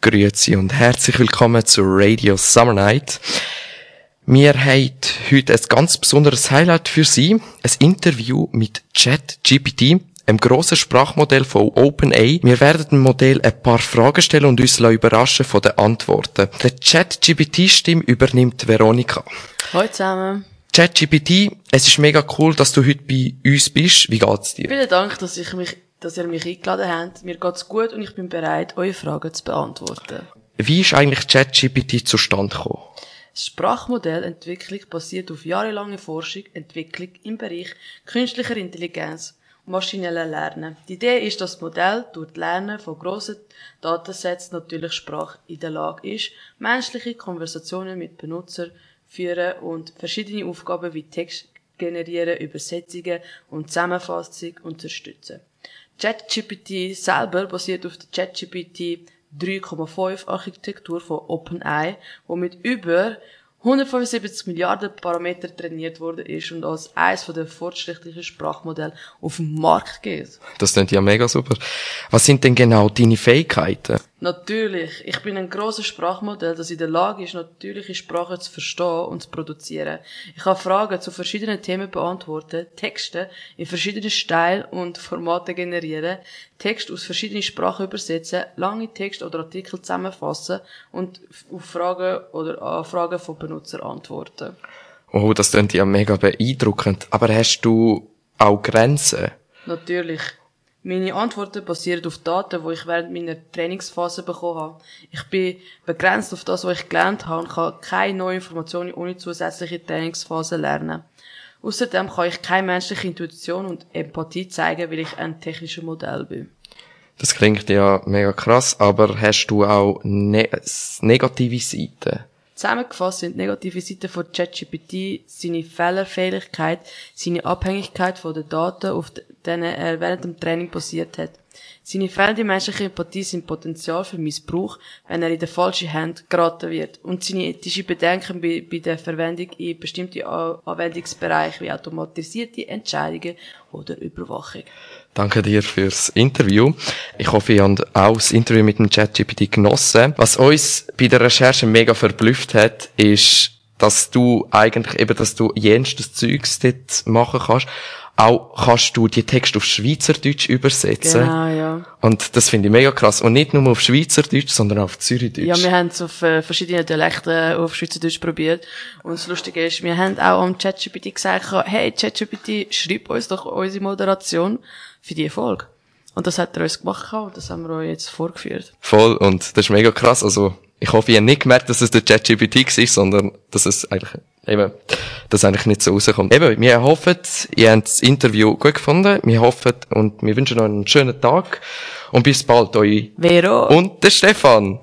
Grüezi und herzlich willkommen zu Radio Summer Night. Wir haben heute ein ganz besonderes Highlight für Sie. Ein Interview mit ChatGPT, einem grossen Sprachmodell von OpenAI. Wir werden dem Modell ein paar Fragen stellen und uns überraschen von den Antworten. Der ChatGPT-Stimme übernimmt Veronika. Hallo zusammen. ChatGPT, es ist mega cool, dass du heute bei uns bist. Wie geht's dir? Vielen Dank, dass, ich mich, dass ihr mich eingeladen habt. Mir geht's gut und ich bin bereit, eure Fragen zu beantworten. Wie ist eigentlich ChatGPT zustande gekommen? Das Sprachmodellentwicklung basiert auf jahrelanger Forschung, Entwicklung im Bereich künstlicher Intelligenz und maschinellen Lernen. Die Idee ist, dass das Modell durch das Lernen von grossen Datensätzen natürlich Sprache in der Lage ist, menschliche Konversationen mit Benutzern führen und verschiedene Aufgaben wie Text generieren, Übersetzungen und Zusammenfassung unterstützen. ChatGPT selber basiert auf der ChatGPT 3,5 Architektur von OpenAI, wo mit über 175 Milliarden Parameter trainiert worden ist und als eines der fortschrittlichen Sprachmodelle auf dem Markt geht. Das klingt ja mega super. Was sind denn genau deine Fähigkeiten? Natürlich. Ich bin ein grosses Sprachmodell, das in der Lage ist, natürliche Sprache zu verstehen und zu produzieren. Ich kann Fragen zu verschiedenen Themen beantworten, Texte in verschiedenen Stile und Formaten generieren, Text aus verschiedenen Sprachen übersetzen, lange Texte oder Artikel zusammenfassen und auf Fragen oder Anfragen von Benutzern antworten. Oh, das klingt ja mega beeindruckend. Aber hast du auch Grenzen? Natürlich. Meine Antworten basieren auf Daten, die ich während meiner Trainingsphase bekommen habe. Ich bin begrenzt auf das, was ich gelernt habe und kann keine neuen Informationen ohne zusätzliche Trainingsphase lernen. Außerdem kann ich keine menschliche Intuition und Empathie zeigen, weil ich ein technisches Modell bin. Das klingt ja mega krass, aber hast du auch ne negative Seiten? Zusammengefasst sind negative Seiten von ChatGPT seine Fehlerfähigkeit, seine Abhängigkeit von den Daten, auf denen er während dem Training basiert hat. Seine fehlende menschliche Empathie sind Potenzial für Missbrauch, wenn er in der falschen Hand geraten wird. Und seine ethische Bedenken bei, bei der Verwendung in bestimmte Anwendungsbereiche wie automatisierte Entscheidungen oder Überwachung. Danke dir fürs Interview. Ich hoffe, ihr habt auch das Interview mit dem ChatGPT genossen. Was uns bei der Recherche mega verblüfft hat, ist, dass du eigentlich eben, dass du jenstes Zeugs dort machen kannst. Auch kannst du die Texte auf Schweizerdeutsch übersetzen. Genau, ja. Und das finde ich mega krass. Und nicht nur auf Schweizerdeutsch, sondern auch auf Zürichdeutsch. Ja, wir haben es auf äh, verschiedene Dialekte auf Schweizerdeutsch probiert. Und das Lustige ist, wir haben auch am ChatGPT gesagt, hey, ChatGPT, schreib uns doch unsere Moderation für die Folge. Und das hat er uns gemacht und das haben wir euch jetzt vorgeführt. Voll, und das ist mega krass. Also, ich hoffe, ihr habt nicht gemerkt, dass es der ChatGPT war, sondern dass es eigentlich, eben, dass eigentlich nicht so rauskommt. Eben, wir hoffen, ihr habt das Interview gut gefunden. Wir hoffen und wir wünschen euch einen schönen Tag. Und bis bald, euch. Vero. Und der Stefan.